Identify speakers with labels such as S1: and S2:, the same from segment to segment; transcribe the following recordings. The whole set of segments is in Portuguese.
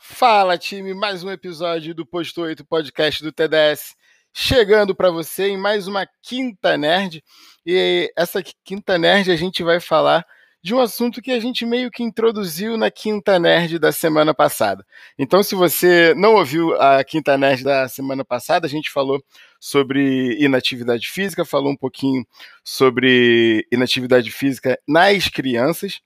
S1: Fala, time! Mais um episódio do Posto 8 Podcast do TDS chegando para você em mais uma Quinta Nerd. E essa Quinta Nerd a gente vai falar de um assunto que a gente meio que introduziu na Quinta Nerd da semana passada. Então, se você não ouviu a Quinta Nerd da semana passada, a gente falou sobre inatividade física, falou um pouquinho sobre inatividade física nas crianças.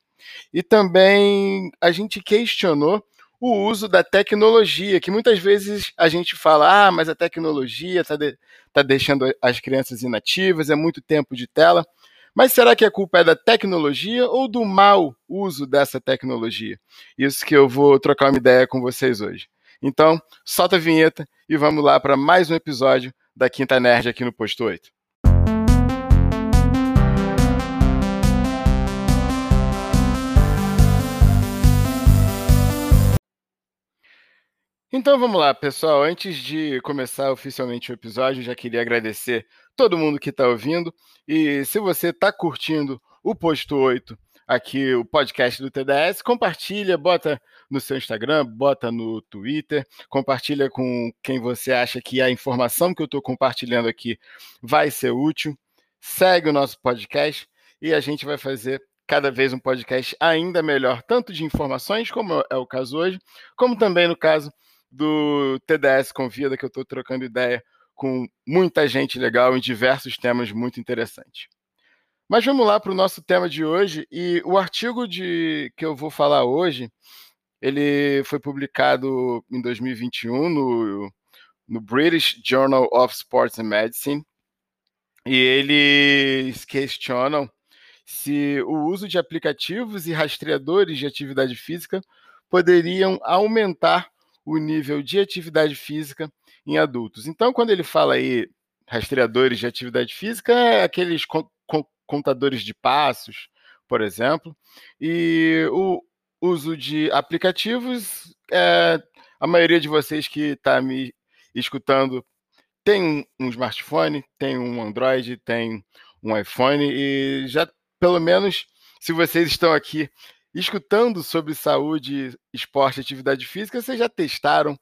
S1: E também a gente questionou o uso da tecnologia, que muitas vezes a gente fala, ah, mas a tecnologia está de, tá deixando as crianças inativas, é muito tempo de tela. Mas será que a culpa é da tecnologia ou do mau uso dessa tecnologia? Isso que eu vou trocar uma ideia com vocês hoje. Então, solta a vinheta e vamos lá para mais um episódio da Quinta Nerd aqui no Posto 8. Então vamos lá, pessoal. Antes de começar oficialmente o episódio, já queria agradecer todo mundo que está ouvindo. E se você está curtindo o Posto 8, aqui o podcast do TDS, compartilha, bota no seu Instagram, bota no Twitter, compartilha com quem você acha que a informação que eu estou compartilhando aqui vai ser útil. Segue o nosso podcast e a gente vai fazer cada vez um podcast ainda melhor, tanto de informações, como é o caso hoje, como também no caso do TDS Convida, que eu estou trocando ideia com muita gente legal em diversos temas muito interessantes. Mas vamos lá para o nosso tema de hoje. E o artigo de que eu vou falar hoje, ele foi publicado em 2021 no, no British Journal of Sports and Medicine. E eles questionam se o uso de aplicativos e rastreadores de atividade física poderiam aumentar o nível de atividade física em adultos. Então, quando ele fala aí rastreadores de atividade física, é aqueles contadores de passos, por exemplo, e o uso de aplicativos, é, a maioria de vocês que está me escutando tem um smartphone, tem um Android, tem um iPhone e já pelo menos se vocês estão aqui escutando sobre saúde, esporte e atividade física, vocês já testaram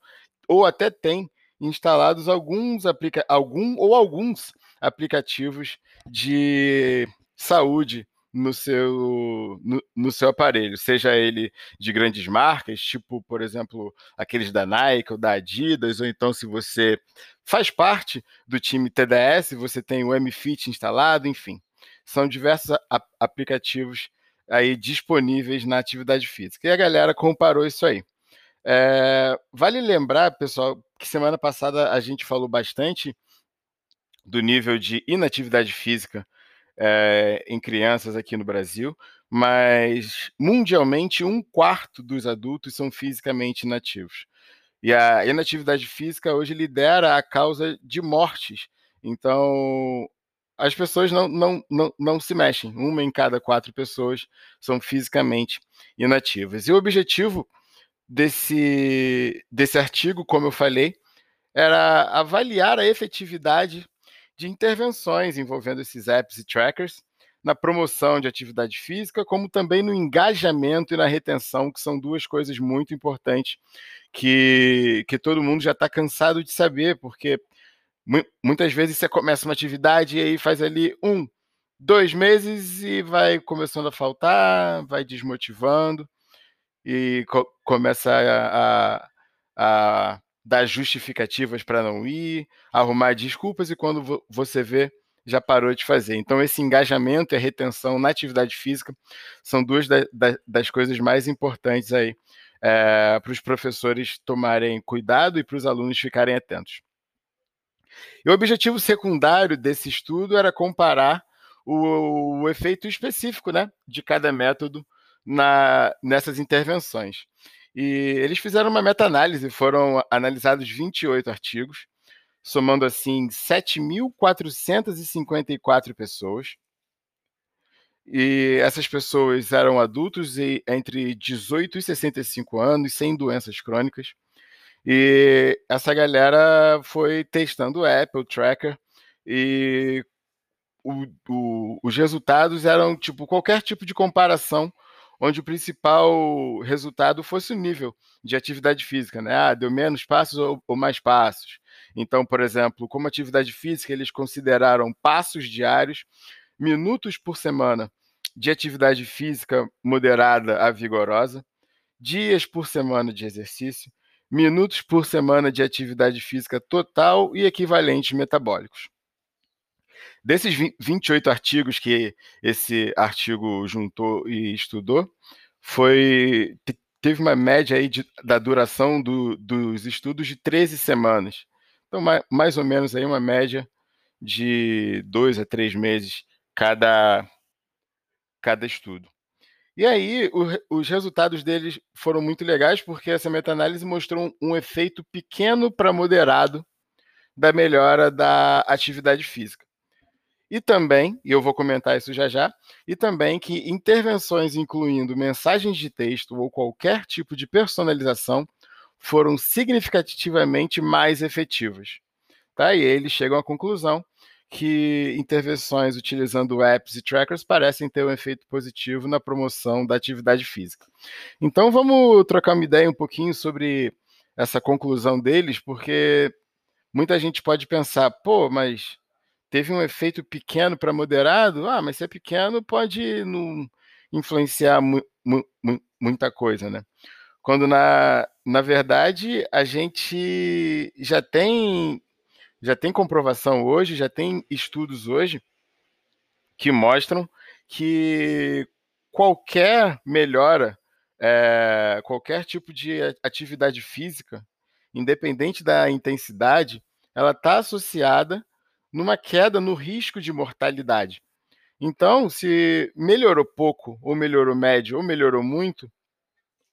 S1: ou até têm instalados alguns aplica algum ou alguns aplicativos de saúde no seu, no, no, seu aparelho, seja ele de grandes marcas, tipo, por exemplo, aqueles da Nike ou da Adidas, ou então se você faz parte do time TDS, você tem o MFit instalado, enfim. São diversos aplicativos aí disponíveis na atividade física. E a galera comparou isso aí. É, vale lembrar, pessoal, que semana passada a gente falou bastante do nível de inatividade física é, em crianças aqui no Brasil, mas mundialmente um quarto dos adultos são fisicamente inativos. E a inatividade física hoje lidera a causa de mortes. Então, as pessoas não, não, não, não se mexem. Uma em cada quatro pessoas são fisicamente inativas. E o objetivo desse, desse artigo, como eu falei, era avaliar a efetividade de intervenções envolvendo esses apps e trackers na promoção de atividade física, como também no engajamento e na retenção, que são duas coisas muito importantes que, que todo mundo já está cansado de saber, porque muitas vezes você começa uma atividade e aí faz ali um, dois meses e vai começando a faltar, vai desmotivando e co começa a, a, a, dar justificativas para não ir, arrumar desculpas e quando vo você vê já parou de fazer. Então esse engajamento e a retenção na atividade física são duas da, da, das coisas mais importantes aí é, para os professores tomarem cuidado e para os alunos ficarem atentos. E o objetivo secundário desse estudo era comparar o, o efeito específico né, de cada método na, nessas intervenções. E eles fizeram uma meta-análise, foram analisados 28 artigos, somando assim 7.454 pessoas. E essas pessoas eram adultos e entre 18 e 65 anos, sem doenças crônicas. E essa galera foi testando o Apple Tracker e o, o, os resultados eram tipo qualquer tipo de comparação onde o principal resultado fosse o nível de atividade física, né? Ah, deu menos passos ou, ou mais passos. Então, por exemplo, como atividade física, eles consideraram passos diários, minutos por semana de atividade física moderada a vigorosa, dias por semana de exercício, minutos por semana de atividade física total e equivalentes metabólicos. Desses 28 artigos que esse artigo juntou e estudou, foi teve uma média aí de, da duração do, dos estudos de 13 semanas. Então, mais, mais ou menos aí uma média de dois a três meses cada, cada estudo. E aí, o, os resultados deles foram muito legais, porque essa meta-análise mostrou um, um efeito pequeno para moderado da melhora da atividade física. E também, e eu vou comentar isso já já, e também que intervenções incluindo mensagens de texto ou qualquer tipo de personalização foram significativamente mais efetivas. Tá? E eles chegam à conclusão que intervenções utilizando apps e trackers parecem ter um efeito positivo na promoção da atividade física. Então vamos trocar uma ideia um pouquinho sobre essa conclusão deles, porque muita gente pode pensar, pô, mas teve um efeito pequeno para moderado, ah, mas se é pequeno pode não influenciar mu mu muita coisa, né? Quando na, na verdade a gente já tem já tem comprovação hoje, já tem estudos hoje que mostram que qualquer melhora, é, qualquer tipo de atividade física, independente da intensidade, ela está associada numa queda no risco de mortalidade. Então, se melhorou pouco, ou melhorou médio, ou melhorou muito,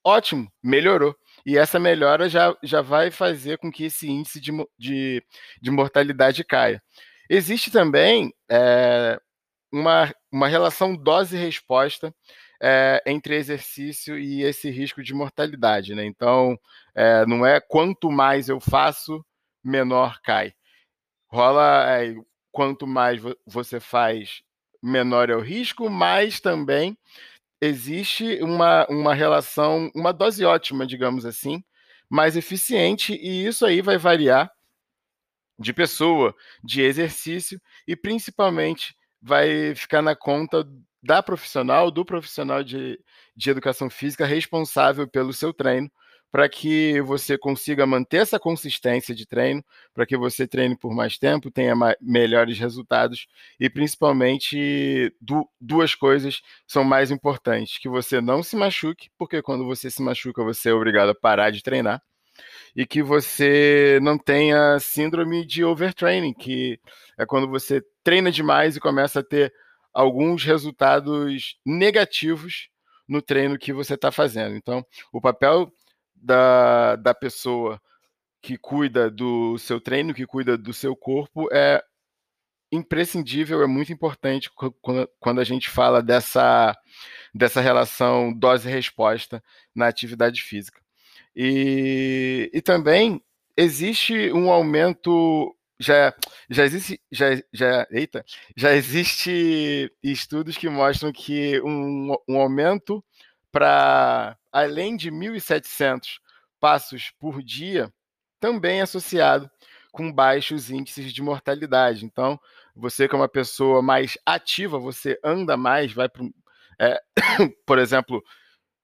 S1: ótimo, melhorou. E essa melhora já, já vai fazer com que esse índice de, de, de mortalidade caia. Existe também é, uma, uma relação dose-resposta é, entre exercício e esse risco de mortalidade. Né? Então, é, não é quanto mais eu faço, menor cai rola é, quanto mais você faz, menor é o risco, mas também existe uma, uma relação, uma dose ótima, digamos assim, mais eficiente, e isso aí vai variar de pessoa, de exercício, e principalmente vai ficar na conta da profissional, do profissional de, de educação física responsável pelo seu treino, para que você consiga manter essa consistência de treino, para que você treine por mais tempo, tenha melhores resultados e principalmente du duas coisas são mais importantes: que você não se machuque, porque quando você se machuca você é obrigado a parar de treinar, e que você não tenha síndrome de overtraining, que é quando você treina demais e começa a ter alguns resultados negativos no treino que você está fazendo. Então, o papel da, da pessoa que cuida do seu treino, que cuida do seu corpo, é imprescindível, é muito importante quando a gente fala dessa, dessa relação dose-resposta na atividade física. E, e também existe um aumento já já existe já, já eita já existe estudos que mostram que um, um aumento para além de 1.700 passos por dia, também é associado com baixos índices de mortalidade. Então, você que é uma pessoa mais ativa, você anda mais, vai para, é, por exemplo,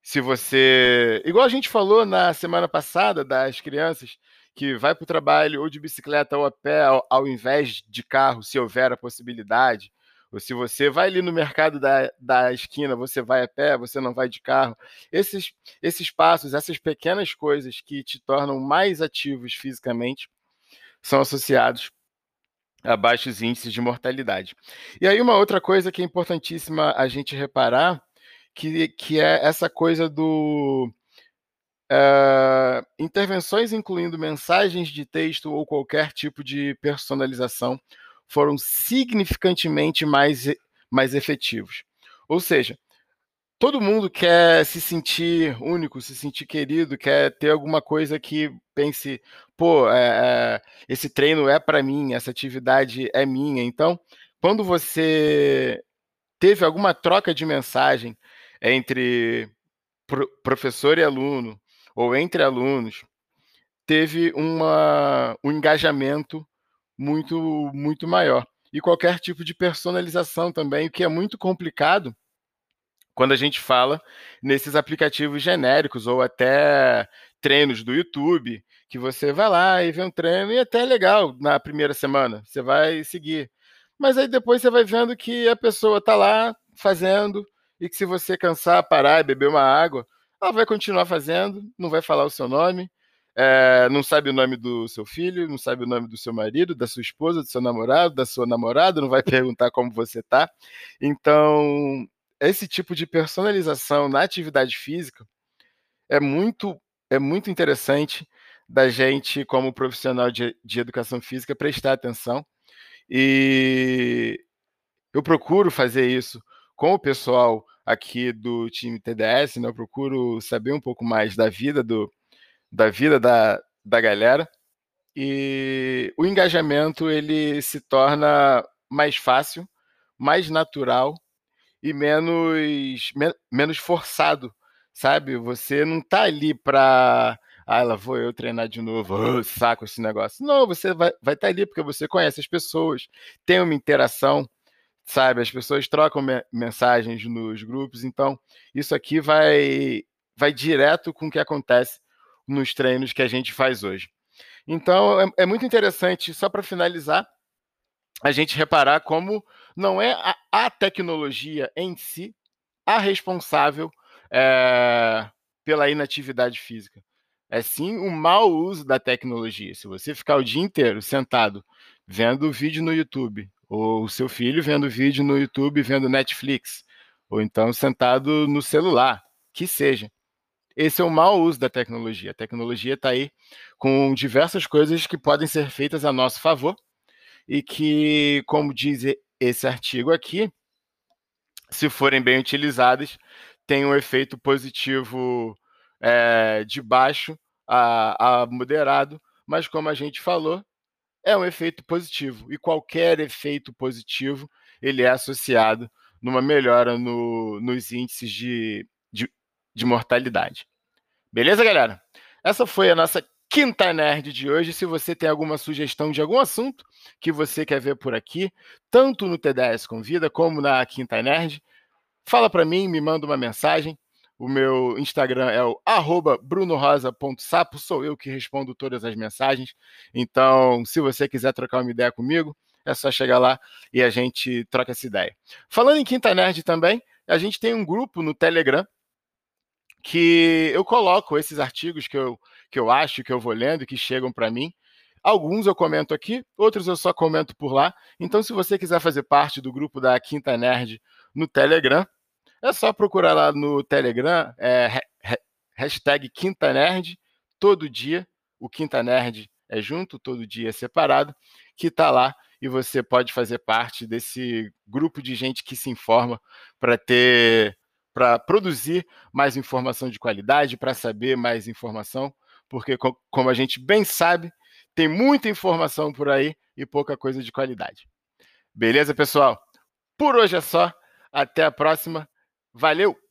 S1: se você, igual a gente falou na semana passada das crianças que vai para o trabalho ou de bicicleta ou a pé, ao, ao invés de carro, se houver a possibilidade se você vai ali no mercado da, da esquina, você vai a pé, você não vai de carro. Esses, esses passos, essas pequenas coisas que te tornam mais ativos fisicamente, são associados a baixos índices de mortalidade. E aí, uma outra coisa que é importantíssima a gente reparar, que, que é essa coisa do. Uh, intervenções incluindo mensagens de texto ou qualquer tipo de personalização foram significantemente mais, mais efetivos. Ou seja, todo mundo quer se sentir único, se sentir querido, quer ter alguma coisa que pense, pô, é, é, esse treino é para mim, essa atividade é minha. Então, quando você teve alguma troca de mensagem entre pro, professor e aluno, ou entre alunos, teve uma, um engajamento muito, muito maior. E qualquer tipo de personalização também, o que é muito complicado quando a gente fala nesses aplicativos genéricos ou até treinos do YouTube, que você vai lá e vê um treino e até é legal na primeira semana, você vai seguir. Mas aí depois você vai vendo que a pessoa está lá fazendo e que se você cansar, parar e beber uma água, ela vai continuar fazendo, não vai falar o seu nome, é, não sabe o nome do seu filho, não sabe o nome do seu marido, da sua esposa, do seu namorado, da sua namorada, não vai perguntar como você está. Então, esse tipo de personalização na atividade física é muito, é muito interessante da gente, como profissional de, de educação física, prestar atenção. E eu procuro fazer isso com o pessoal aqui do time TDS, né? eu procuro saber um pouco mais da vida do, da vida da, da galera e o engajamento ele se torna mais fácil, mais natural e menos men menos forçado, sabe? Você não tá ali para ah, lá vou eu treinar de novo, oh, saco esse negócio. Não, você vai vai estar tá ali porque você conhece as pessoas, tem uma interação, sabe? As pessoas trocam me mensagens nos grupos, então isso aqui vai vai direto com o que acontece nos treinos que a gente faz hoje. Então, é, é muito interessante, só para finalizar, a gente reparar como não é a, a tecnologia em si a responsável é, pela inatividade física. É sim o mau uso da tecnologia. Se você ficar o dia inteiro sentado vendo vídeo no YouTube, ou o seu filho vendo vídeo no YouTube, vendo Netflix, ou então sentado no celular, que seja esse é o mau uso da tecnologia. A tecnologia está aí com diversas coisas que podem ser feitas a nosso favor e que, como diz esse artigo aqui, se forem bem utilizadas, tem um efeito positivo é, de baixo a, a moderado, mas como a gente falou, é um efeito positivo. E qualquer efeito positivo ele é associado numa melhora no, nos índices de, de, de mortalidade. Beleza, galera? Essa foi a nossa quinta nerd de hoje. Se você tem alguma sugestão de algum assunto que você quer ver por aqui, tanto no TDS Convida como na Quinta Nerd, fala para mim, me manda uma mensagem. O meu Instagram é o brunorosa.sapo, sou eu que respondo todas as mensagens. Então, se você quiser trocar uma ideia comigo, é só chegar lá e a gente troca essa ideia. Falando em Quinta Nerd também, a gente tem um grupo no Telegram que eu coloco esses artigos que eu, que eu acho, que eu vou lendo, que chegam para mim. Alguns eu comento aqui, outros eu só comento por lá. Então, se você quiser fazer parte do grupo da Quinta Nerd no Telegram, é só procurar lá no Telegram, é, hashtag Quinta Nerd, todo dia. O Quinta Nerd é junto, todo dia é separado, que está lá e você pode fazer parte desse grupo de gente que se informa para ter para produzir mais informação de qualidade, para saber mais informação, porque, como a gente bem sabe, tem muita informação por aí e pouca coisa de qualidade. Beleza, pessoal? Por hoje é só. Até a próxima. Valeu!